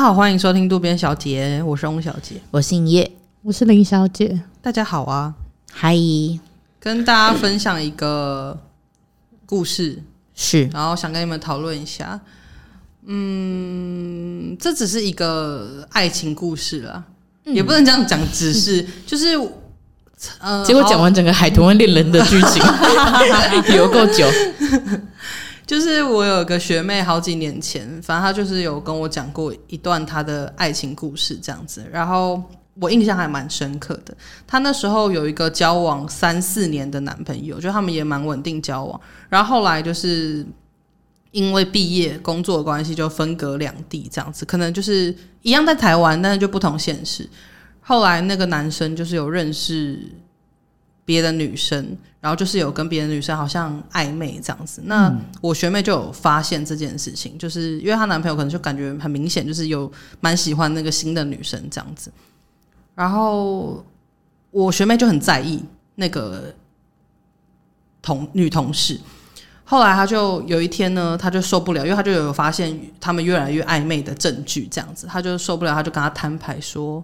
大家好，欢迎收听渡边小姐，我是翁小姐，我姓叶，我是林小姐。大家好啊，嗨，跟大家分享一个故事，是，然后想跟你们讨论一下。嗯，这只是一个爱情故事啦，嗯、也不能这样讲，只是就是，呃，结果讲完整个海豚湾恋人的剧情，有够久。就是我有个学妹，好几年前，反正她就是有跟我讲过一段她的爱情故事这样子，然后我印象还蛮深刻的。她那时候有一个交往三四年的男朋友，就他们也蛮稳定交往，然后后来就是因为毕业工作关系就分隔两地这样子，可能就是一样在台湾，但是就不同现实。后来那个男生就是有认识别的女生。然后就是有跟别的女生好像暧昧这样子，那我学妹就有发现这件事情，就是因为她男朋友可能就感觉很明显，就是有蛮喜欢那个新的女生这样子。然后我学妹就很在意那个同女同事，后来她就有一天呢，她就受不了，因为她就有发现他们越来越暧昧的证据这样子，她就受不了，她就跟他摊牌说。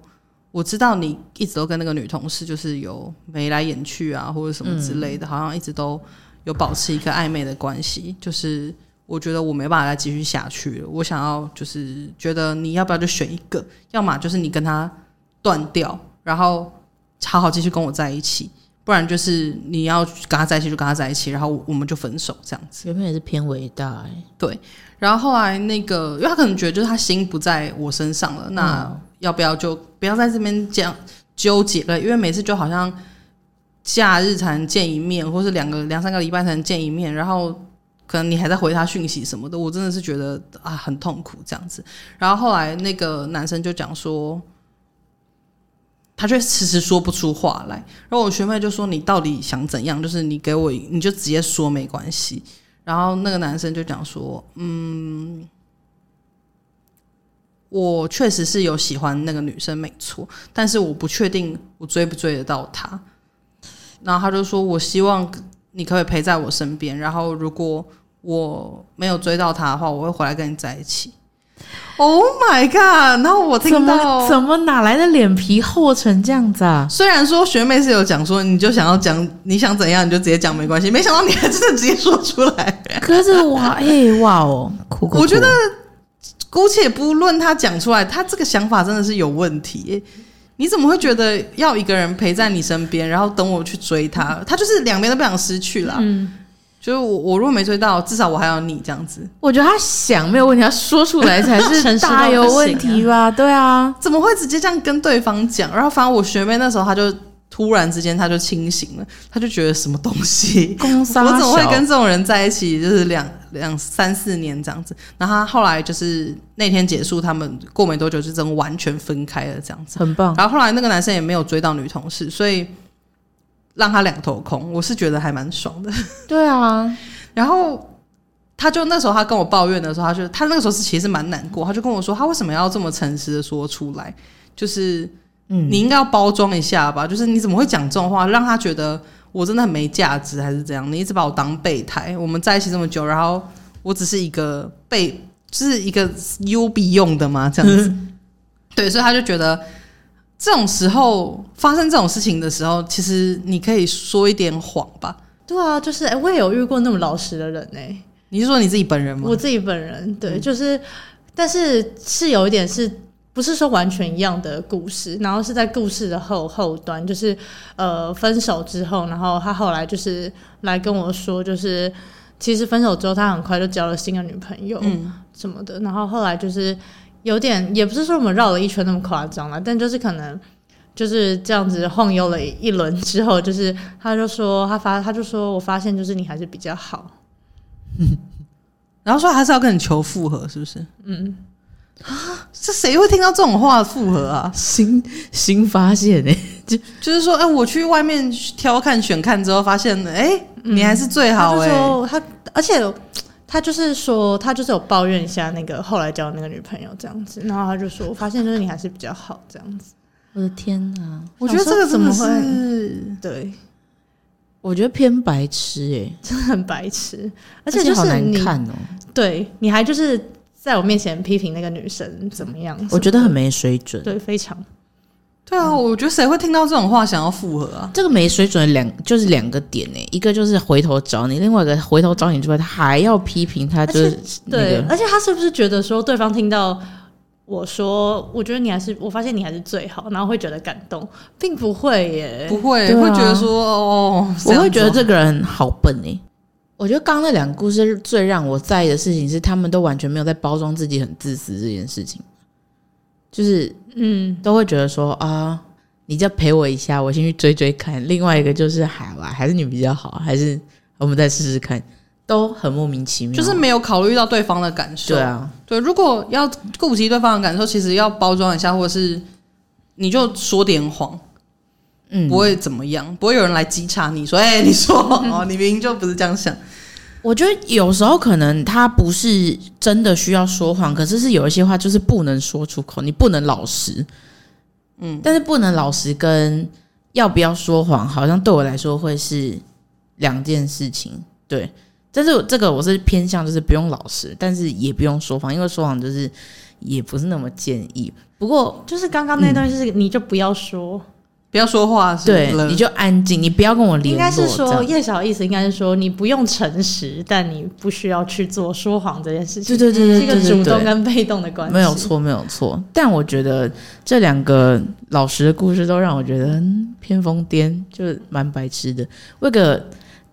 我知道你一直都跟那个女同事就是有眉来眼去啊，或者什么之类的，好像一直都有保持一个暧昧的关系。就是我觉得我没办法再继续下去了，我想要就是觉得你要不要就选一个，要么就是你跟他断掉，然后好好继续跟我在一起，不然就是你要跟他在一起就跟他在一起，然后我们就分手这样子。原本也是偏伟大哎，对。然后后来那个，因为他可能觉得就是他心不在我身上了，那。嗯要不要就不要在这边这样纠结了？因为每次就好像假日才能见一面，或是两个两三个礼拜才能见一面，然后可能你还在回他讯息什么的，我真的是觉得啊很痛苦这样子。然后后来那个男生就讲说，他却迟迟说不出话来。然后我学妹就说：“你到底想怎样？就是你给我，你就直接说没关系。”然后那个男生就讲说：“嗯。”我确实是有喜欢那个女生，没错，但是我不确定我追不追得到她。然后他就说：“我希望你可以陪在我身边，然后如果我没有追到她的话，我会回来跟你在一起。” Oh my god！然后我听到怎么哪来的脸皮厚成这样子啊？虽然说学妹是有讲说，你就想要讲你想怎样你就直接讲没关系，没想到你还真的直接说出来。可是哇，哎、欸、哇哦，我觉得。姑且不论他讲出来，他这个想法真的是有问题欸。你怎么会觉得要一个人陪在你身边，然后等我去追他？他就是两边都不想失去啦。嗯，就是我，我如果没追到，至少我还有你这样子。我觉得他想没有问题，他说出来才是大有问题吧？对啊，怎么会直接这样跟对方讲？然后反正我学妹那时候，她就。突然之间，他就清醒了，他就觉得什么东西，我怎么会跟这种人在一起？就是两两三四年这样子。然后他后来就是那天结束，他们过没多久就真的完全分开了，这样子，很棒。然后后来那个男生也没有追到女同事，所以让他两头空。我是觉得还蛮爽的。对啊，然后他就那时候他跟我抱怨的时候，他就他那个时候是其实蛮难过，他就跟我说，他为什么要这么诚实的说出来？就是。嗯，你应该要包装一下吧，就是你怎么会讲这种话，让他觉得我真的很没价值，还是怎样？你一直把我当备胎，我们在一起这么久，然后我只是一个备，就是一个 U B 用的吗？这样子，对，所以他就觉得这种时候发生这种事情的时候，其实你可以说一点谎吧。对啊，就是哎，我也有遇过那么老实的人呢。你是说你自己本人吗？我自己本人，对，就是，但是是有一点是。不是说完全一样的故事，然后是在故事的后后端，就是呃分手之后，然后他后来就是来跟我说，就是其实分手之后他很快就交了新的女朋友，嗯，什么的，然后后来就是有点，也不是说我们绕了一圈那么夸张了，但就是可能就是这样子晃悠了一轮之后，就是他就说他发他就说我发现就是你还是比较好，嗯，然后说还是要跟你求复合，是不是？嗯。啊，这谁会听到这种话复合啊？新新发现哎、欸，就就是说，哎、欸，我去外面挑看选看之后，发现，哎、欸，你还是最好哎、欸。嗯、他，他而且他就是说，他就是有抱怨一下那个后来交的那个女朋友这样子，然后他就说，我发现就是你还是比较好这样子。我的天哪，我觉得这个怎么会？对，我觉得偏白痴哎、欸，真的很白痴，而且就是你。对，你还就是。在我面前批评那个女生怎么样？我觉得很没水准。对，非常。对啊，我觉得谁会听到这种话想要复合啊？这个没水准的两就是两个点呢，一个就是回头找你，另外一个回头找你之外，他还要批评他，就是、那个、对，而且他是不是觉得说对方听到我说，我觉得你还是，我发现你还是最好，然后会觉得感动，并不会耶，不会，啊、会觉得说哦，我会觉得这个人好笨哎。我觉得刚刚那两个故事最让我在意的事情是，他们都完全没有在包装自己很自私这件事情。就是，嗯，都会觉得说啊，你再陪我一下，我先去追追看。另外一个就是，海吧，还是你比较好，还是我们再试试看，都很莫名其妙，就是没有考虑到对方的感受。对啊，对，如果要顾及对方的感受，其实要包装一下，或者是你就说点谎，嗯，不会怎么样，不会有人来稽查你说，哎、欸，你说 哦，你明明就不是这样想。我觉得有时候可能他不是真的需要说谎，可是是有一些话就是不能说出口，你不能老实，嗯，但是不能老实跟要不要说谎，好像对我来说会是两件事情，对。但是这个我是偏向就是不用老实，但是也不用说谎，因为说谎就是也不是那么建议。不过就是刚刚那段，就是你就不要说。不要说话是，对，你就安静，你不要跟我联络。应该是说叶小意思，应该是说你不用诚实，但你不需要去做说谎这件事情。对对对对，是一个主动跟被动的关系。没有错，没有错。但我觉得这两个老实的故事都让我觉得偏疯癫，就是蛮白痴的。为个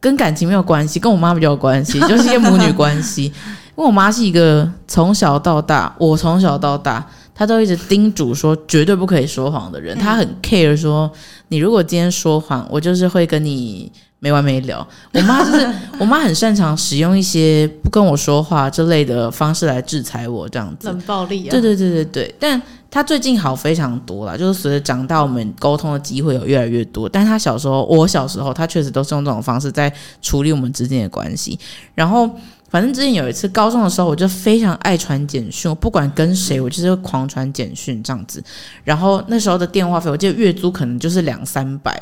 跟感情没有关系，跟我妈比较有关系，就是一个母女关系。因为我妈是一个从小到大，我从小到大。他都一直叮嘱说绝对不可以说谎的人，他很 care 说你如果今天说谎，我就是会跟你没完没了。我妈就是 我妈很擅长使用一些不跟我说话这类的方式来制裁我，这样子冷暴力啊。对对对对对，但他最近好非常多了，就是随着长大，我们沟通的机会有越来越多。但他小时候，我小时候，他确实都是用这种方式在处理我们之间的关系，然后。反正之前有一次高中的时候，我就非常爱传简讯，我不管跟谁，我就是狂传简讯这样子。然后那时候的电话费，我记得月租可能就是两三百。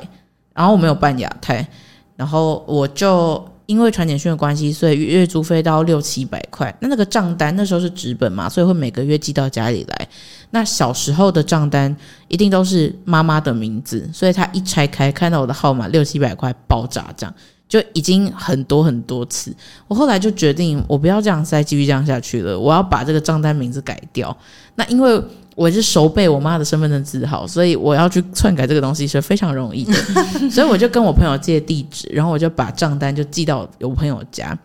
然后我没有办亚太，然后我就因为传简讯的关系，所以月租费到六七百块。那那个账单那时候是纸本嘛，所以会每个月寄到家里来。那小时候的账单一定都是妈妈的名字，所以他一拆开看到我的号码六七百块爆炸这样。就已经很多很多次，我后来就决定，我不要这样再继续这样下去了，我要把这个账单名字改掉。那因为我是熟背我妈的身份证字号，所以我要去篡改这个东西是非常容易的。所以我就跟我朋友借地址，然后我就把账单就寄到我朋友家。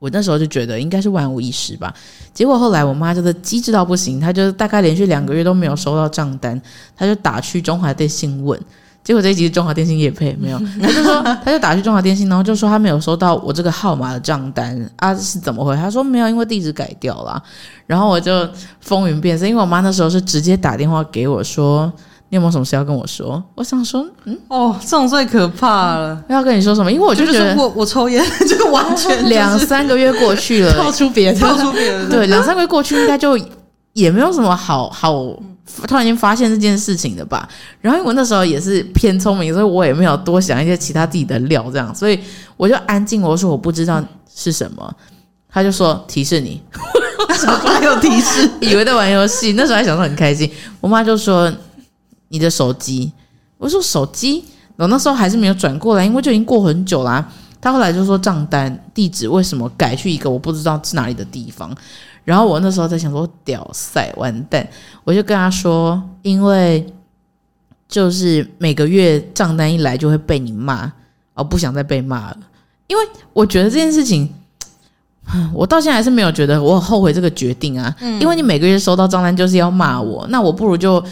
我那时候就觉得应该是万无一失吧。结果后来我妈真的机智到不行，她就大概连续两个月都没有收到账单，她就打去中华电信问。结果这一集是中华电信也配没有，他就说他就打去中华电信，然后就说他没有收到我这个号码的账单啊，是怎么回？他说没有，因为地址改掉了。然后我就风云变色，因为我妈那时候是直接打电话给我说，你有没有什么事要跟我说？我想说，嗯，哦，这种最可怕了。要跟你说什么？因为我就觉得我我抽烟，这个完全两三个月过去了，套出别的，套出别人，对，两三个月过去应该就也没有什么好好。突然间发现这件事情的吧，然后因为我那时候也是偏聪明，所以我也没有多想一些其他自己的料，这样，所以我就安静。我说我不知道是什么，他就说提示你，还有提示，以为在玩游戏。那时候还想说很开心。我妈就说你的手机，我说手机，我那时候还是没有转过来，因为就已经过很久啦。他后来就说账单地址为什么改去一个我不知道是哪里的地方。然后我那时候在想说，屌塞，完蛋！我就跟他说，因为就是每个月账单一来就会被你骂，我不想再被骂了。因为我觉得这件事情，我到现在还是没有觉得我很后悔这个决定啊。嗯。因为你每个月收到账单就是要骂我，那我不如就。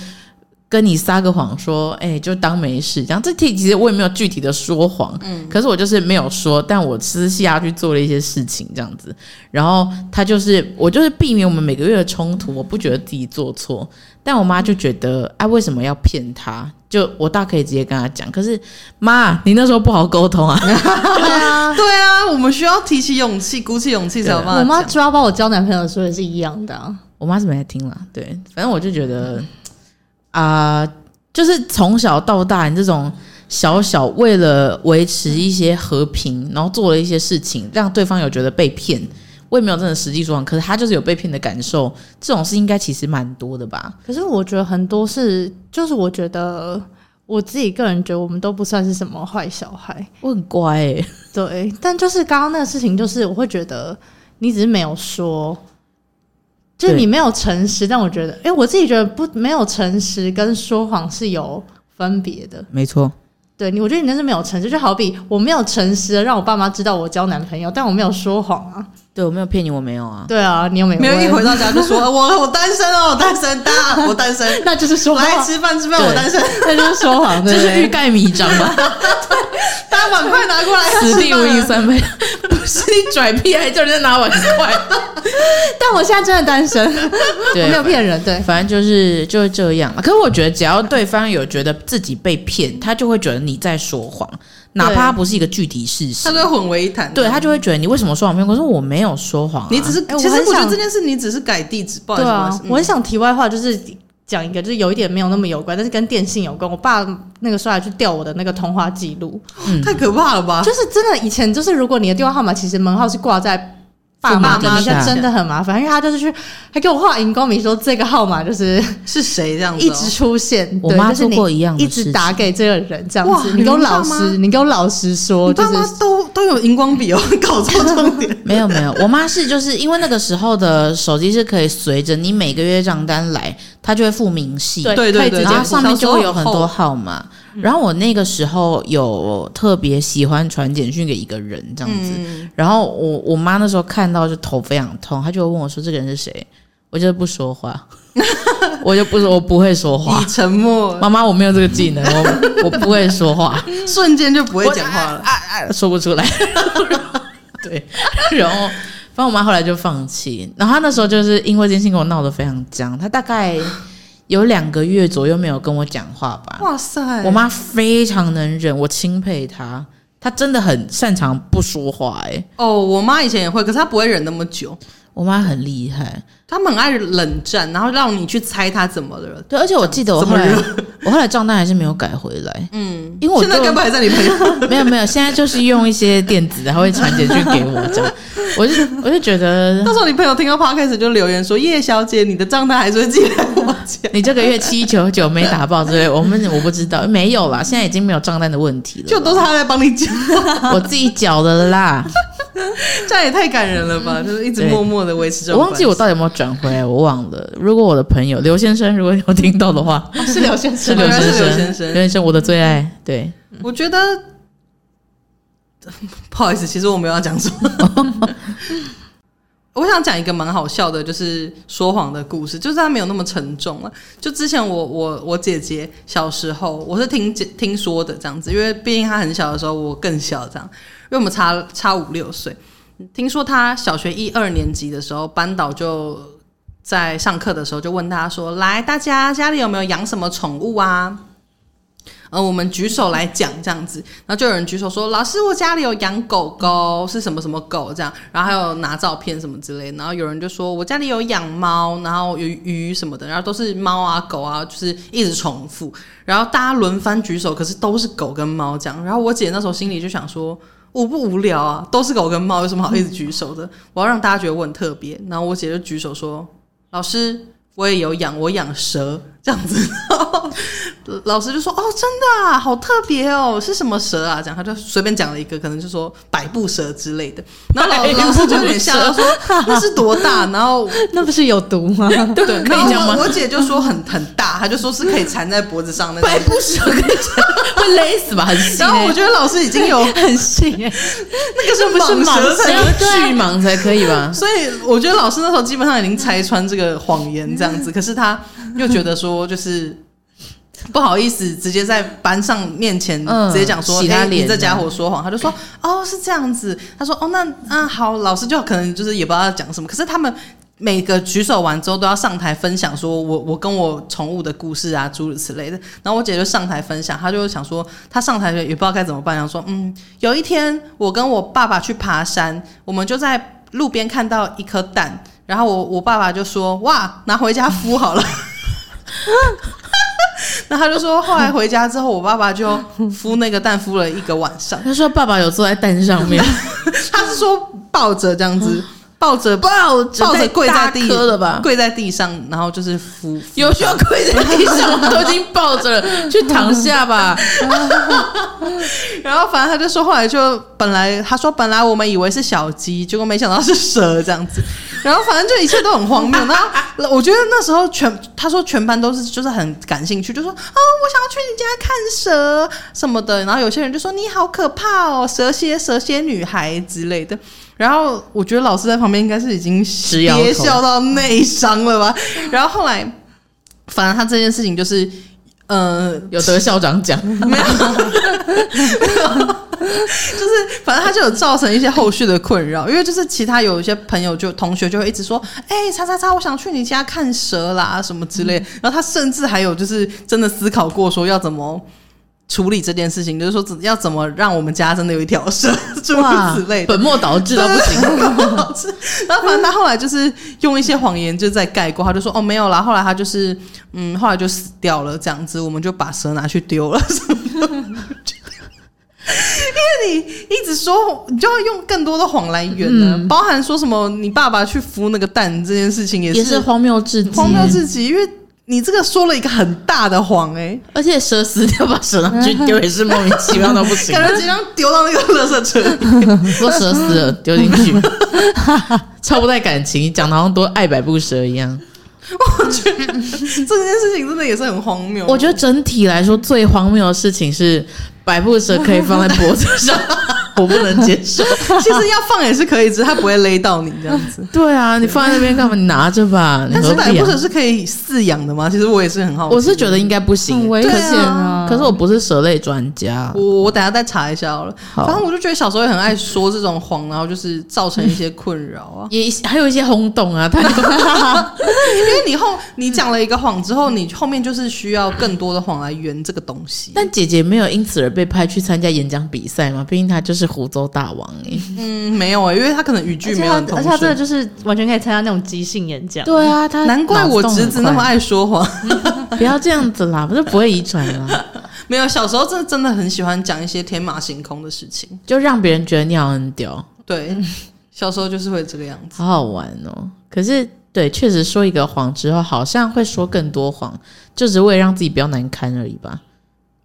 跟你撒个谎说，哎、欸，就当没事，这样。这题其实我也没有具体的说谎，嗯，可是我就是没有说，但我私下去做了一些事情，这样子。然后他就是，我就是避免我们每个月的冲突，我不觉得自己做错，但我妈就觉得，哎、啊，为什么要骗他？就我大可以直接跟他讲，可是妈，你那时候不好沟通啊。对啊，对啊，我们需要提起勇气，鼓起勇气才有办法。我妈主要帮我交男朋友的时候也是一样的、啊，我妈是没在听了，对，反正我就觉得。啊、呃，就是从小到大，你这种小小为了维持一些和平，然后做了一些事情，让对方有觉得被骗，我也没有真的实际说，可是他就是有被骗的感受，这种事应该其实蛮多的吧？可是我觉得很多是，就是我觉得我自己个人觉得我们都不算是什么坏小孩，我很乖对，但就是刚刚那个事情，就是我会觉得你只是没有说，就是你没有诚实，但我觉得，哎、欸，我自己觉得不没有诚实跟说谎是有分别的，没错。对你，我觉得你那是没有诚实，就好比我没有诚实的让我爸妈知道我交男朋友，但我没有说谎啊。对，我没有骗你，我没有啊。对啊，你又没有？没有一回到家就说 我我单身哦，我单身，大家我单身，那就是说谎。来吃饭吃饭，我单身，那就是说谎，这是欲盖弥彰吧？对，大家碗筷拿过来，此地无银三百。不是你拽屁，还叫人家拿碗筷。但我现在真的单身，对我没有骗人。对，反正就是就是这样。可是我觉得，只要对方有觉得自己被骗，他就会觉得你在说谎，哪怕他不是一个具体事实，他都会混为一谈。对，他就会觉得你为什么说谎骗？可是我没有说谎，你只是……其实我觉得这件事你只是改地址，不好意思。对啊，我很想题外话，就是讲一个，就是有一点没有那么有关，但是跟电信有关。我爸那个时候还去调我的那个通话记录，太可怕了吧？就是真的，以前就是如果你的电话号码其实门号是挂在。爸妈的名下真的很麻烦，因为他就是去还给我画荧光笔，说这个号码就是是谁这样子，一直出现。我妈做过一样一直打给这个人这样子。你给我老实，你给我老实说，就是都都有荧光笔哦，搞错重点。没有没有，我妈是就是因为那个时候的手机是可以随着你每个月账单来，它就会附明细，对对对，然后上面就会有很多号码。然后我那个时候有特别喜欢传简讯给一个人这样子，嗯、然后我我妈那时候看到就头非常痛，她就问我说：“这个人是谁？”我就不说话，我就不说，我不会说话，你沉默。妈妈，我没有这个技能，我我不会说话，瞬间就不会讲话了，啊啊，说不出来。对，然后反正我妈后来就放弃，然后她那时候就是因为这件事情跟我闹得非常僵，她大概。有两个月左右没有跟我讲话吧？哇塞！我妈非常能忍，我钦佩她，她真的很擅长不说话、欸。哎，哦，我妈以前也会，可是她不会忍那么久。我妈很厉害，他们很爱冷战，然后让你去猜他怎么了。对，而且我记得我后来，我后来账单还是没有改回来。嗯，因为我现在根本还在你朋友。没有没有，现在就是用一些电子，然后会传简讯给我这样。我就我就觉得，到时候你朋友听到 podcast 就留言说：“叶小姐，你的账单还是会寄来我家。你这个月七九九没打爆之类，我们我不知道，没有啦，现在已经没有账单的问题了，就都是他在帮你缴，我自己缴的啦。这样也太感人了吧！就是一直默默的维持着。我忘记我到底有没有转回来，我忘了。如果我的朋友刘先生如果有听到的话，哦、是刘先生，是刘先生，刘先生，刘先生，我的最爱。对，我觉得不好意思，其实我没有要讲什么。我想讲一个蛮好笑的，就是说谎的故事，就是他没有那么沉重了。就之前我我我姐姐小时候，我是听听说的这样子，因为毕竟她很小的时候，我更小这样。因为我们差差五六岁，听说她小学一二年级的时候，班导就在上课的时候就问她说：“来，大家家里有没有养什么宠物啊？”呃，我们举手来讲这样子，然后就有人举手说：“老师，我家里有养狗狗，是什么什么狗这样。”然后还有拿照片什么之类。然后有人就说：“我家里有养猫，然后有鱼什么的，然后都是猫啊狗啊，就是一直重复。”然后大家轮番举手，可是都是狗跟猫这样。然后我姐那时候心里就想说。无不无聊啊，都是狗跟猫，有什么好一直举手的？我要让大家觉得我很特别。然后我姐就举手说：“老师，我也有养，我养蛇这样子。”老师就说：“哦，真的啊，好特别哦，是什么蛇啊？”这样他就随便讲了一个，可能就说百步蛇之类的。然后老老师就有点吓到说：“ 那是多大？”然后 那不是有毒吗？对，可以讲吗？我姐就说很很大，她就说是可以缠在脖子上那种。百步蛇可以会勒死吧？很细。然后我觉得老师已经有很细，那个是不是蟒蛇？巨蟒才可以吧？所以我觉得老师那时候基本上已经拆穿这个谎言这样子，可是他 又觉得说就是。不好意思，直接在班上面前直接讲说，哎、嗯欸，你这家伙说谎。他就说，哦，是这样子。他说，哦，那啊，好，老师就可能就是也不知道要讲什么。可是他们每个举手完之后都要上台分享，说我我跟我宠物的故事啊，诸如此类的。然后我姐就上台分享，她就想说，她上台也不知道该怎么办，想说，嗯，有一天我跟我爸爸去爬山，我们就在路边看到一颗蛋，然后我我爸爸就说，哇，拿回家孵好了。那他就说，后来回家之后，我爸爸就敷那个蛋，敷了一个晚上。他说，爸爸有坐在蛋上面，他是说抱着这样子。抱着抱抱着跪在地了吧？跪在地上，然后就是扶，有需要跪在地上吗？都已经抱着了，去躺下吧。然后反正他就说，后来就本来他说本来我们以为是小鸡，结果没想到是蛇这样子。然后反正就一切都很荒谬。然后我觉得那时候全他说全班都是就是很感兴趣，就说啊、哦，我想要去你家看蛇什么的。然后有些人就说你好可怕哦，蛇蝎蛇蝎女孩之类的。然后我觉得老师在旁边应该是已经憋笑到内伤了吧。然后后来，反正他这件事情就是，呃，有得校长奖没有？没有，就是反正他就有造成一些后续的困扰，因为就是其他有一些朋友就同学就会一直说，哎，叉叉叉，我想去你家看蛇啦什么之类。然后他甚至还有就是真的思考过说要怎么。处理这件事情，就是说怎要怎么让我们家真的有一条蛇，诸如此类的，本末倒置到不行。导致，然后 反正他后来就是用一些谎言就在盖过，他就说哦没有啦，后来他就是嗯，后来就死掉了这样子，我们就把蛇拿去丢了什么的。因为你一直说，你就要用更多的谎来圆呢，嗯、包含说什么你爸爸去孵那个蛋这件事情也是，也是荒谬至极，荒谬至极，因为。你这个说了一个很大的谎哎、欸，而且蛇死掉把蛇拿去丢也是莫名其妙到不行，感觉即将丢到那个垃圾车里。说蛇死了丢进去，超不带感情，讲的好像多爱百步蛇一样。我觉得这件事情真的也是很荒谬。我觉得整体来说最荒谬的事情是百步蛇可以放在脖子上。我不能接受，其实要放也是可以，只是它不会勒到你这样子。对啊，你放在那边干嘛？你拿着吧。但是百步蛇是可以饲养的吗？其实我也是很好奇。我是觉得应该不行，很危险啊。可是我不是蛇类专家，我我等下再查一下好了。反正我就觉得小时候也很爱说这种谎，然后就是造成一些困扰啊，也还有一些轰动啊。他 因为你后你讲了一个谎之后，你后面就是需要更多的谎来圆这个东西。但姐姐没有因此而被派去参加演讲比赛嘛？毕竟她就是湖州大王哎。嗯，没有啊、欸，因为他可能语句没有而且他真的就是完全可以参加那种即兴演讲。对啊，他难怪我侄子那么爱说谎。不要这样子啦，不是不会遗传啦。没有，小时候真的真的很喜欢讲一些天马行空的事情，就让别人觉得你好很屌。对，小时候就是会这个样子，好好玩哦。可是，对，确实说一个谎之后，好像会说更多谎，就只为了让自己比较难堪而已吧。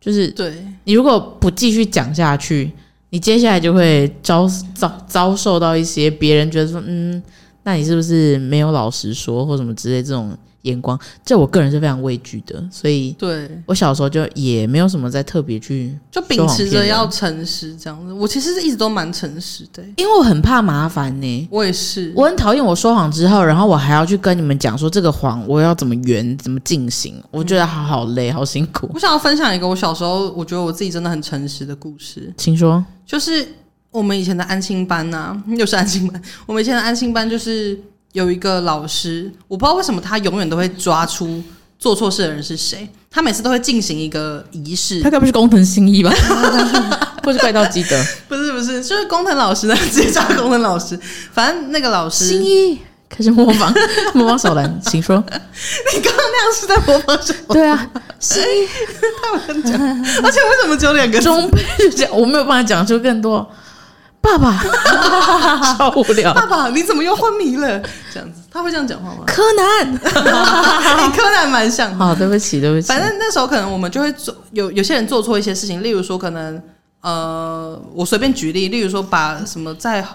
就是，对你如果不继续讲下去。你接下来就会遭遭遭受到一些别人觉得说，嗯，那你是不是没有老实说或什么之类这种。眼光，这我个人是非常畏惧的，所以对我小时候就也没有什么在特别去就秉持着要诚实这样子。我其实是一直都蛮诚实的，因为我很怕麻烦呢。我也是，我很讨厌我说谎之后，然后我还要去跟你们讲说这个谎我要怎么圆，怎么进行。我觉得好好累，好辛苦。我想要分享一个我小时候我觉得我自己真的很诚实的故事，请说。就是我们以前的安心班呐，又是安心班。我们以前的安心班就是。有一个老师，我不知道为什么他永远都会抓出做错事的人是谁。他每次都会进行一个仪式，他该不是工藤新一吧？或是怪盗基德？不是不是，就是工藤老师呢，直接叫工藤老师。反正那个老师新一开始模仿 模仿小兰，请说。你刚刚那样是在模仿什么？对啊，新一 他们讲，而且为什么只有两个中配？就讲我没有办法讲出更多。爸爸，超无聊。爸爸，你怎么又昏迷了？这样子，他会这样讲话吗？柯南，柯南蛮像。好，对不起，对不起。反正那时候可能我们就会做有有些人做错一些事情，例如说可能呃，我随便举例，例如说把什么在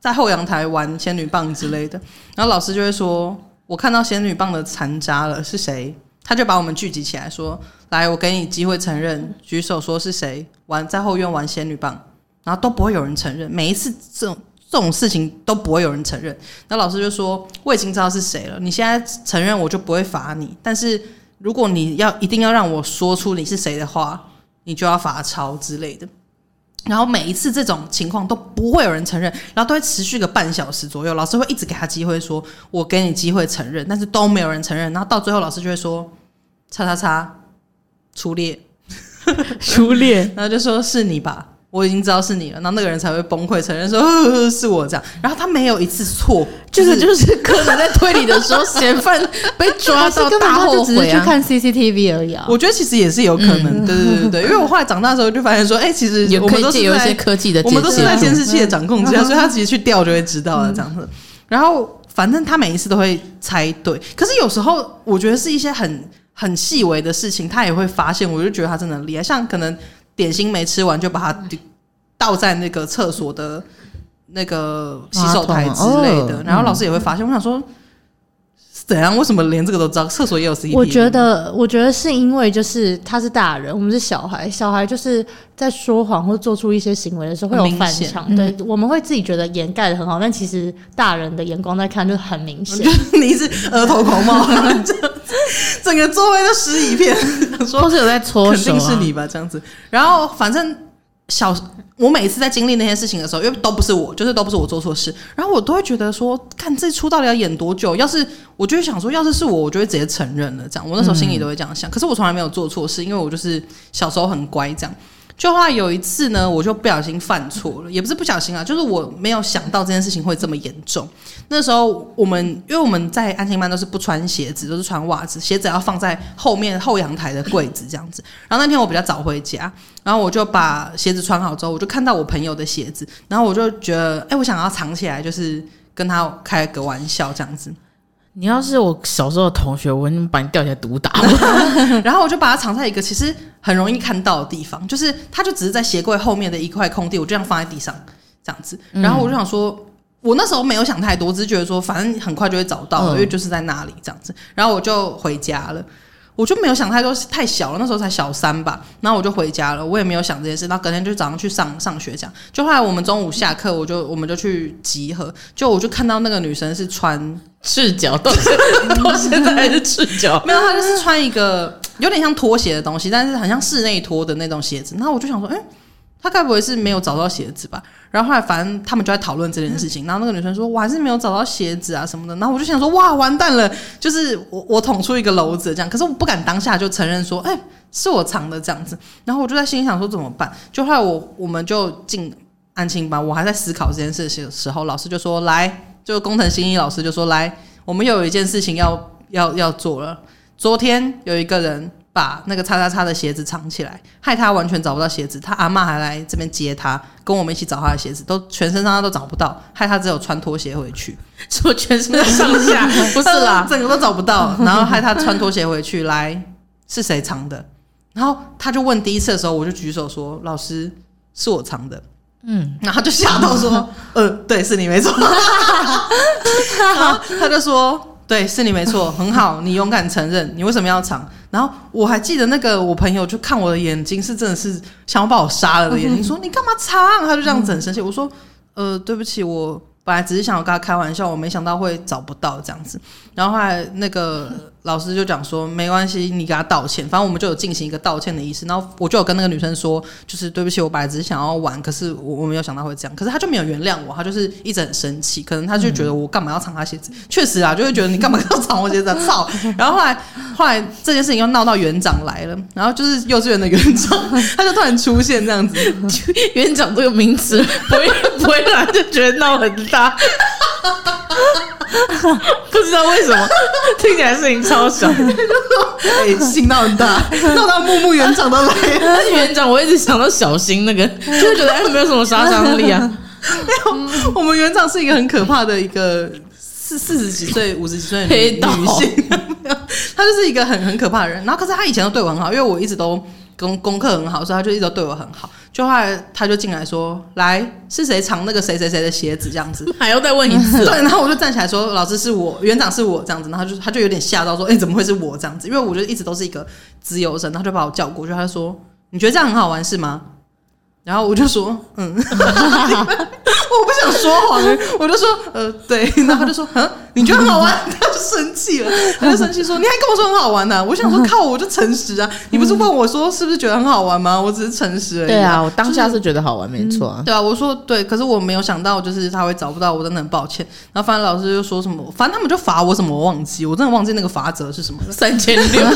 在后阳台玩仙女棒之类的，然后老师就会说，我看到仙女棒的残渣了，是谁？他就把我们聚集起来说，来，我给你机会承认，举手说是谁玩在后院玩仙女棒。然后都不会有人承认，每一次这种这种事情都不会有人承认。那老师就说：“我已经知道是谁了，你现在承认我就不会罚你。但是如果你要一定要让我说出你是谁的话，你就要罚抄之类的。”然后每一次这种情况都不会有人承认，然后都会持续个半小时左右。老师会一直给他机会说，我给你机会承认，但是都没有人承认。然后到最后，老师就会说：“叉叉叉，出列，出列。”然后就说是你吧。我已经知道是你了，然后那个人才会崩溃承认说呵呵 是我这样，然后他没有一次错，就是就是柯南在推理的时候，嫌犯被抓到大后悔啊，去看 CCTV 而已啊。我觉得其实也是有可能，对对对对，因为我后来长大的时候就发现说，哎，其实我们都是有一些科技的，我们都是在监视器的掌控之下，所以他其实去调就会知道了这样子。然后反正他每一次都会猜对，可是有时候我觉得是一些很很细微的事情，他也会发现，我就觉得他真的很厉害。像可能点心没吃完就把它倒在那个厕所的那个洗手台之类的，然后老师也会发现。我想说。怎样？为什么连这个都知道？厕所也有 CCTV？我觉得，我觉得是因为就是他是大人，我们是小孩。小孩就是在说谎或做出一些行为的时候会有反常，对，我们会自己觉得掩盖的很好，但其实大人的眼光在看就很明显。你是额头狂冒，整个座位都湿一片，说是有在搓手，肯定是你吧？这样子，然后反正。小，我每次在经历那些事情的时候，因为都不是我，就是都不是我做错事，然后我都会觉得说，看这出到底要演多久？要是我就会想说，要是是我，我就会直接承认了。这样，我那时候心里都会这样想。可是我从来没有做错事，因为我就是小时候很乖，这样。就后来有一次呢，我就不小心犯错了，也不是不小心啊，就是我没有想到这件事情会这么严重。那时候我们因为我们在安心班都是不穿鞋子，都是穿袜子，鞋子要放在后面后阳台的柜子这样子。然后那天我比较早回家，然后我就把鞋子穿好之后，我就看到我朋友的鞋子，然后我就觉得，哎，我想要藏起来，就是跟他开个玩笑这样子。你要是我小时候的同学，我能把你吊起来毒打。然后我就把它藏在一个其实很容易看到的地方，就是它就只是在鞋柜后面的一块空地，我就这样放在地上这样子。然后我就想说，我那时候没有想太多，只是觉得说反正很快就会找到了，因为就是在那里这样子。然后我就回家了。我就没有想太多，太小了，那时候才小三吧。然后我就回家了，我也没有想这件事。那隔天就早上去上上学，这样。就后来我们中午下课，我就我们就去集合。就我就看到那个女生是穿赤脚，到现到现在还是赤脚。没有，她就是穿一个有点像拖鞋的东西，但是很像室内拖的那种鞋子。然后我就想说，哎、欸。他该不会是没有找到鞋子吧？然后后来反正他们就在讨论这件事情。然后那个女生说：“我还是没有找到鞋子啊什么的。”然后我就想说：“哇，完蛋了！就是我我捅出一个篓子这样。”可是我不敢当下就承认说：“哎，是我藏的这样子。”然后我就在心里想说怎么办？就后来我我们就进安亲班，我还在思考这件事情的时候，老师就说：“来，就工藤新一老师就说来，我们又有一件事情要要要做了。昨天有一个人。”把那个叉叉叉的鞋子藏起来，害他完全找不到鞋子。他阿妈还来这边接他，跟我们一起找他的鞋子，都全身上下都找不到，害他只有穿拖鞋回去。说全身上下不是啦，整个都找不到，然后害他穿拖鞋回去。来，是谁藏的？然后他就问第一次的时候，我就举手说：“老师，是我藏的。”嗯，然后他就吓到说：“呃，对，是你没错。”然后他就说。对，是你没错，很好，你勇敢承认，你为什么要藏？然后我还记得那个我朋友就看我的眼睛，是真的是想要把我杀了的眼睛，说你干嘛藏？他就这样子很生气。我说，呃，对不起，我本来只是想要跟他开玩笑，我没想到会找不到这样子。然后后来那个。老师就讲说没关系，你给他道歉，反正我们就有进行一个道歉的仪式。然后我就有跟那个女生说，就是对不起，我本来只是想要玩，可是我我没有想到会这样。可是他就没有原谅我，他就是一直很生气，可能他就觉得我干嘛要藏他鞋子？确、实啊，就会觉得你干嘛要藏我鞋子、操！然后后来后来这件事情又闹到园长来了，然后就是幼稚园的园长，他就突然出现这样子。园长这个名词不会不会来就觉得闹很大。不知道为什么听起来声音超小，哎、欸，心闹很大，闹到木木园长都来了。但是园长，我一直想到小新那个，就会觉得哎，没有什么杀伤力啊。没有，我们园长是一个很可怕的一个四四十几岁、五十几岁的女女性，她就是一个很很可怕的人。然后，可是她以前都对我很好，因为我一直都功功课很好，所以他就一直对我很好。就后来他就进来说：“来，是谁藏那个谁谁谁的鞋子？这样子 还要再问一次？” 对，然后我就站起来说：“老师是我，园长是我。”这样子，然后他就他就有点吓到说：“哎，怎么会是我这样子？”因为我觉得一直都是一个自由生，他就把我叫过去，他就说：“你觉得这样很好玩是吗？”然后我就说：“嗯。”我不想说谎，我就说：“呃，对。”然后他就说：“嗯。”你觉得很好玩，他就生气了，他就生气说：“你还跟我说很好玩呢、啊？”我想说：“靠，我就诚实啊！你不是问我说是不是觉得很好玩吗？我只是诚实而已。”对啊，我当下是觉得好玩，就是、没错、啊。对啊，我说对，可是我没有想到，就是他会找不到，我真的很抱歉。然后反正老师就说什么，反正他们就罚我什么，我忘记，我真的忘记那个罚则是什么了，三千六。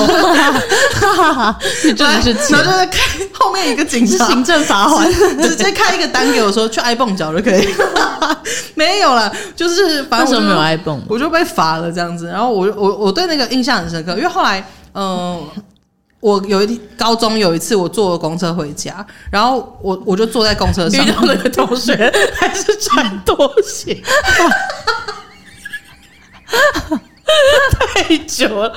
真的是，然后就在开后面一个警察行政罚款，直接开一个单给我说去 ibon 缴就可以。没有了，就是反正我没有 ibon。我就被罚了这样子，然后我我我对那个印象很深刻，因为后来，嗯、呃，我有一高中有一次我坐公车回家，然后我我就坐在公车上，遇到那个同学 还是穿拖鞋，太久了，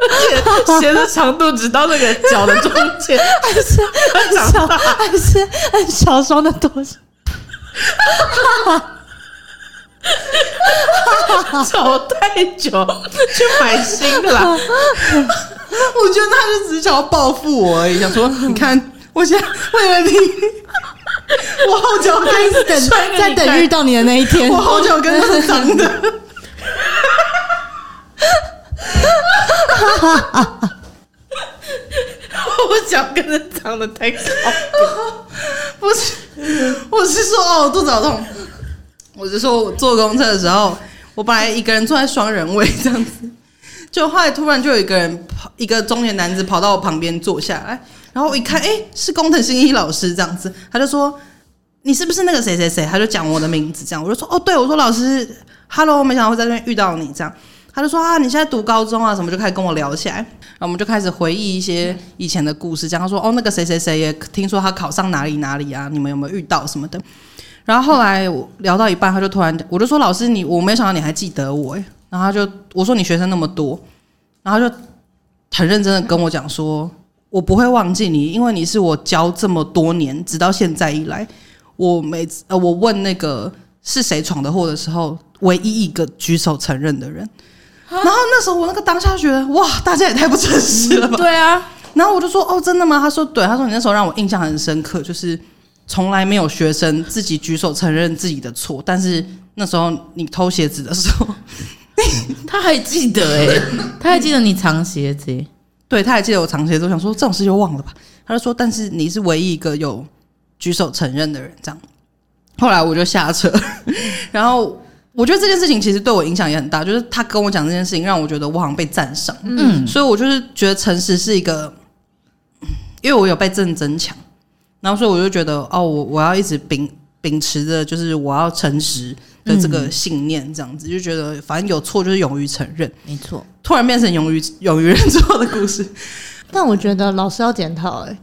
而且鞋的长度只到那个脚的中间，还是很小，还是很小双的多少？走太久，去买新的啦。我觉得他就只想要报复我而已，想说你看，我现在为了你，我好久跟是等在等遇到你的那一天，我好久跟是脏的。我脚跟是脏的太高，不是，我是说哦，肚子好痛。我是说我坐公车的时候，我本来一个人坐在双人位这样子，就后来突然就有一个人跑，一个中年男子跑到我旁边坐下来，然后我一看，哎，是工藤新一老师这样子，他就说你是不是那个谁谁谁？他就讲我的名字这样，我就说哦，对，我说老师，Hello，我没想到会在这边遇到你这样。他就说啊，你现在读高中啊，什么就开始跟我聊起来，然后我们就开始回忆一些以前的故事，讲他说哦，那个谁谁谁也听说他考上哪里哪里啊，你们有没有遇到什么的？然后后来我聊到一半，他就突然我就说老师你我没想到你还记得我诶，然后他就我说你学生那么多，然后就很认真的跟我讲说，我不会忘记你，因为你是我教这么多年，直到现在以来，我每次呃我问那个是谁闯的祸的时候，唯一一个举手承认的人。然后那时候我那个当下就觉得哇，大家也太不诚实了吧？对啊。然后我就说哦，真的吗？他说对，他说你那时候让我印象很深刻，就是从来没有学生自己举手承认自己的错，但是那时候你偷鞋子的时候，他还记得哎、欸，他还记得你藏鞋子、欸，对，他还记得我藏鞋子。我想说这种事就忘了吧。他就说，但是你是唯一一个有举手承认的人，这样。后来我就下车，然后。我觉得这件事情其实对我影响也很大，就是他跟我讲这件事情，让我觉得我好像被赞赏。嗯，所以我就是觉得诚实是一个，因为我有被正增强，然后所以我就觉得哦，我我要一直秉秉持着就是我要诚实的这个信念，这样子、嗯、就觉得反正有错就是勇于承认，没错。突然变成勇于 勇于认错的故事，但我觉得老师要检讨哎。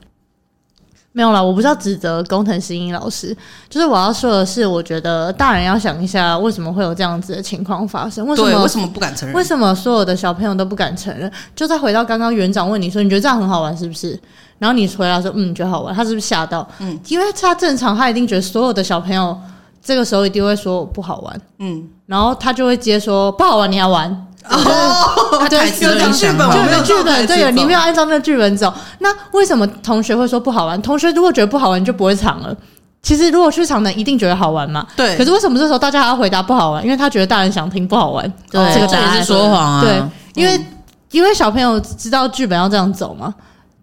没有啦，我不是要指责工藤新一老师，就是我要说的是，我觉得大人要想一下，为什么会有这样子的情况发生？为什么？对，为什么不敢承认？为什么所有的小朋友都不敢承认？就再回到刚刚园长问你说，你觉得这样很好玩是不是？然后你回答说，嗯，你觉得好玩，他是不是吓到？嗯，因为他正常，他一定觉得所有的小朋友这个时候一定会说不好玩，嗯，然后他就会接说不好玩，你要玩。哦，他台词有讲剧本，我没有剧本，这个你没有按照那个剧本走。那为什么同学会说不好玩？同学如果觉得不好玩，就不会藏了。其实如果去藏的，一定觉得好玩嘛。对。可是为什么这时候大家还要回答不好玩？因为他觉得大人想听不好玩。对，这个答案是说谎啊。对，因为因为小朋友知道剧本要这样走嘛。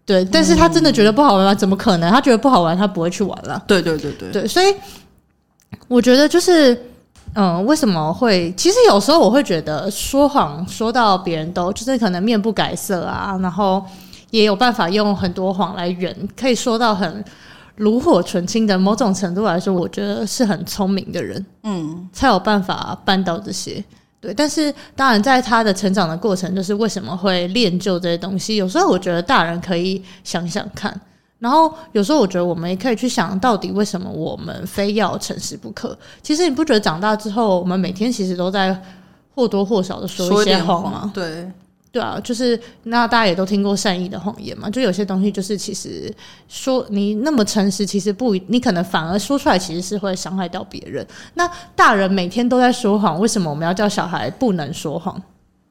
对，但是他真的觉得不好玩吗？怎么可能？他觉得不好玩，他不会去玩了。对对对对对，所以我觉得就是。嗯，为什么会？其实有时候我会觉得说谎说到别人都就是可能面不改色啊，然后也有办法用很多谎来圆，可以说到很炉火纯青的。某种程度来说，我觉得是很聪明的人，嗯，才有办法办到这些。对，但是当然在他的成长的过程，就是为什么会练就这些东西？有时候我觉得大人可以想想看。然后有时候我觉得我们也可以去想到底为什么我们非要诚实不可？其实你不觉得长大之后，我们每天其实都在或多或少的说一些谎吗？对，对啊，就是那大家也都听过善意的谎言嘛。就有些东西就是其实说你那么诚实，其实不，你可能反而说出来其实是会伤害到别人。那大人每天都在说谎，为什么我们要叫小孩不能说谎？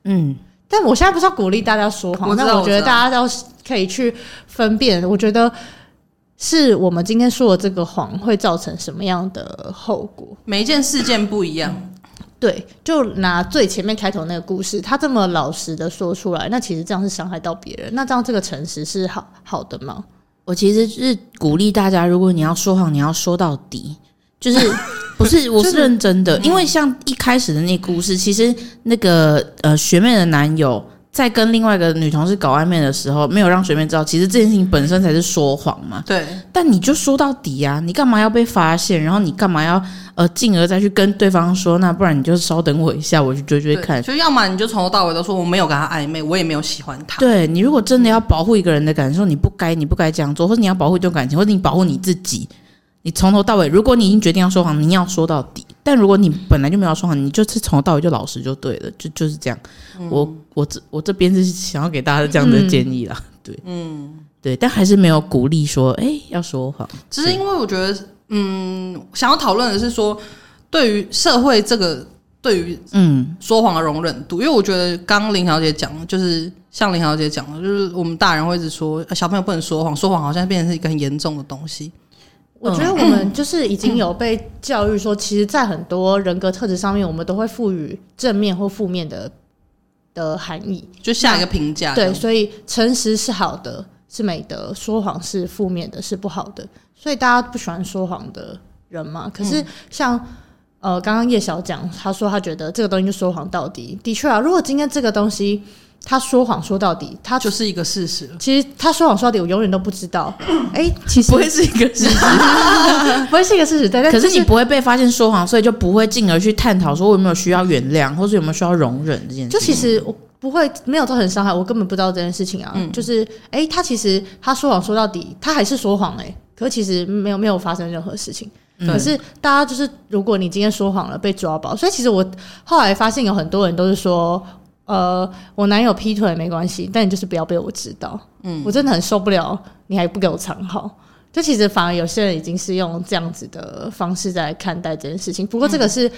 嗯。但我现在不是要鼓励大家说谎，那我觉得大家要可以去分辨。我觉得是我们今天说的这个谎会造成什么样的后果？每一件事件不一样。对，就拿最前面开头那个故事，他这么老实的说出来，那其实这样是伤害到别人。那这样这个诚实是好好的吗？我其实是鼓励大家，如果你要说谎，你要说到底，就是。不是，我是认真的，因为像一开始的那故事，其实那个呃学妹的男友在跟另外一个女同事搞暧昧的时候，没有让学妹知道，其实这件事情本身才是说谎嘛。对。但你就说到底啊，你干嘛要被发现？然后你干嘛要呃进而再去跟对方说？那不然你就稍等我一下，我去追追看。就要么你就从头到尾都说我没有跟他暧昧，我也没有喜欢他。对，你如果真的要保护一个人的感受，你不该你不该这样做，或者你要保护一段感情，或者你保护你自己。你从头到尾，如果你已经决定要说谎，你要说到底。但如果你本来就没有说谎，你就是从头到尾就老实就对了，就就是这样。嗯、我我这我这边是想要给大家这样的建议啦，嗯、对，嗯，对，但还是没有鼓励说，哎、欸，要说谎。只是因为我觉得，嗯，想要讨论的是说，对于社会这个，对于嗯说谎的容忍度，嗯、因为我觉得刚刚林小姐讲的，就是像林小姐讲的，就是我们大人会一直说小朋友不能说谎，说谎好像变成是一个很严重的东西。我觉得我们就是已经有被教育说，其实，在很多人格特质上面，我们都会赋予正面或负面的的含义，就下一个评价。对，所以诚实是好的，是美德；说谎是负面的，是不好的。所以大家不喜欢说谎的人嘛。可是像呃，刚刚叶小讲，他说他觉得这个东西就说谎到底。的确啊，如果今天这个东西。他说谎说到底，他就是一个事实。其实他说谎说到底，我永远都不知道。哎、欸，其实不会是一个事实，不会是一个事实。对，可是你不会被发现说谎，所以就不会进而去探讨说我有没有需要原谅，或是有没有需要容忍这件事。就其实我不会没有造成伤害，我根本不知道这件事情啊。嗯、就是哎、欸，他其实他说谎说到底，他还是说谎哎。可是其实没有没有发生任何事情。嗯、可是大家就是，如果你今天说谎了被抓包，所以其实我后来发现有很多人都是说。呃，我男友劈腿没关系，但你就是不要被我知道。嗯，我真的很受不了，你还不给我藏好。就其实反而有些人已经是用这样子的方式在看待这件事情。不过这个是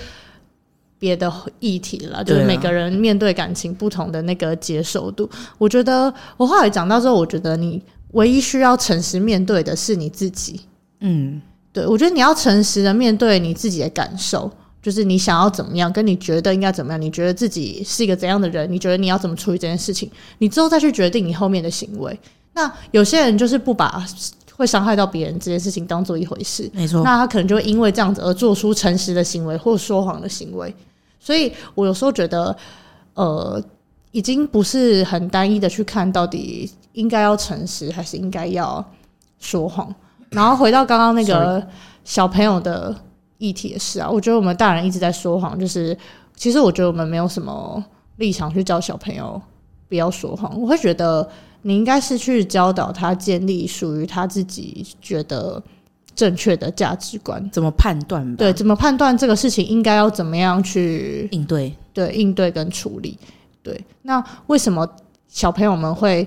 别的议题了，嗯、就是每个人面对感情不同的那个接受度。啊、我觉得我后来讲到之后，我觉得你唯一需要诚实面对的是你自己。嗯，对，我觉得你要诚实的面对你自己的感受。就是你想要怎么样，跟你觉得应该怎么样，你觉得自己是一个怎样的人，你觉得你要怎么处理这件事情，你之后再去决定你后面的行为。那有些人就是不把会伤害到别人这件事情当做一回事，没错。那他可能就会因为这样子而做出诚实的行为或说谎的行为。所以我有时候觉得，呃，已经不是很单一的去看到底应该要诚实还是应该要说谎。然后回到刚刚那个小朋友的。议题也是啊，我觉得我们大人一直在说谎，就是其实我觉得我们没有什么立场去教小朋友不要说谎。我会觉得你应该是去教导他建立属于他自己觉得正确的价值观，怎么判断？对，怎么判断这个事情应该要怎么样去应对？对，应对跟处理。对，那为什么小朋友们会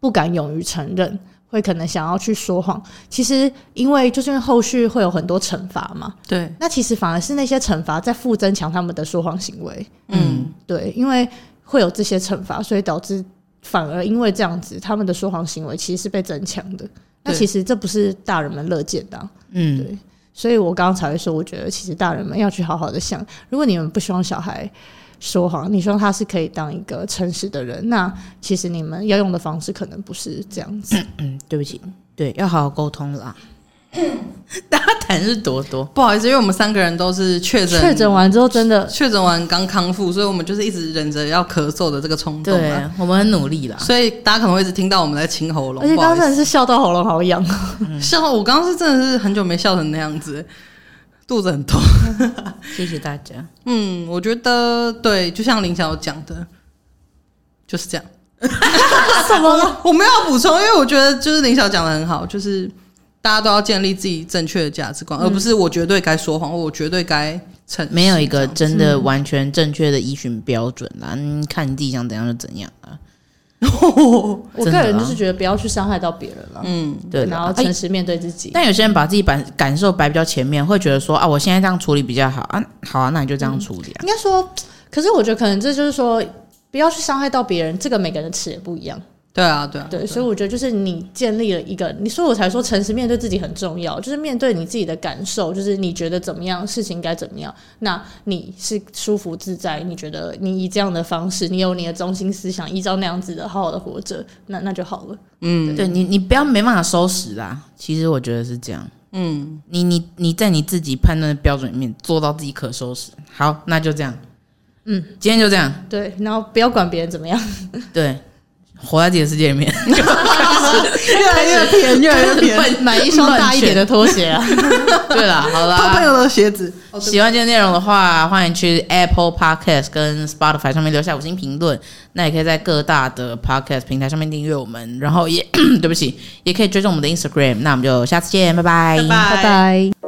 不敢勇于承认？会可能想要去说谎，其实因为就是因为后续会有很多惩罚嘛，对，那其实反而是那些惩罚在负增强他们的说谎行为，嗯，对，因为会有这些惩罚，所以导致反而因为这样子，他们的说谎行为其实是被增强的。那其实这不是大人们乐见的，嗯，对，所以我刚刚才会说，我觉得其实大人们要去好好的想，如果你们不希望小孩。说谎，你说他是可以当一个诚实的人，那其实你们要用的方式可能不是这样子。嗯，嗯，对不起，对，要好好沟通啦。大家谈是多多，不好意思，因为我们三个人都是确诊，确诊完之后真的确诊完刚康复，所以我们就是一直忍着要咳嗽的这个冲动。对，我们很努力啦，所以大家可能会一直听到我们在清喉咙。而且刚刚真的是笑到喉咙好痒，嗯、笑我刚刚是真的是很久没笑成那样子。肚子很痛，谢谢大家。嗯，我觉得对，就像林小讲的，就是这样。什么了？我没有补充，因为我觉得就是林小讲的很好，就是大家都要建立自己正确的价值观，嗯、而不是我绝对该说谎，我绝对该诚实。没有一个真的完全正确的依循标准啦，嗯，看你自己想怎样就怎样啊。我个人就是觉得不要去伤害到别人了，嗯，对，然后诚实面对自己。但有些人把自己感感受摆比较前面，会觉得说啊，我现在这样处理比较好啊，好啊，那你就这样处理啊。应该说，可是我觉得可能这就是说，不要去伤害到别人，这个每个人的尺也不一样。对啊，对啊，对，所以我觉得就是你建立了一个，你所以我才说诚实面对自己很重要，就是面对你自己的感受，就是你觉得怎么样，事情该怎么样，那你是舒服自在，你觉得你以这样的方式，你有你的中心思想，依照那样子的好好的活着，那那就好了。嗯，对，对你，你不要没办法收拾啦。其实我觉得是这样。嗯，你你你在你自己判断的标准里面做到自己可收拾，好，那就这样。嗯，今天就这样。对，然后不要管别人怎么样。对。活在自己的世界里面，越来越偏，越来越偏。买一双大一点的拖鞋啊！对了，好啦，好朋友的鞋子。喜欢今天内容的话，欢迎去 Apple Podcast 跟 Spotify 上面留下五星评论。那也可以在各大的 Podcast 平台上面订阅我们，然后也 对不起，也可以追踪我们的 Instagram。那我们就下次见，拜拜，拜拜。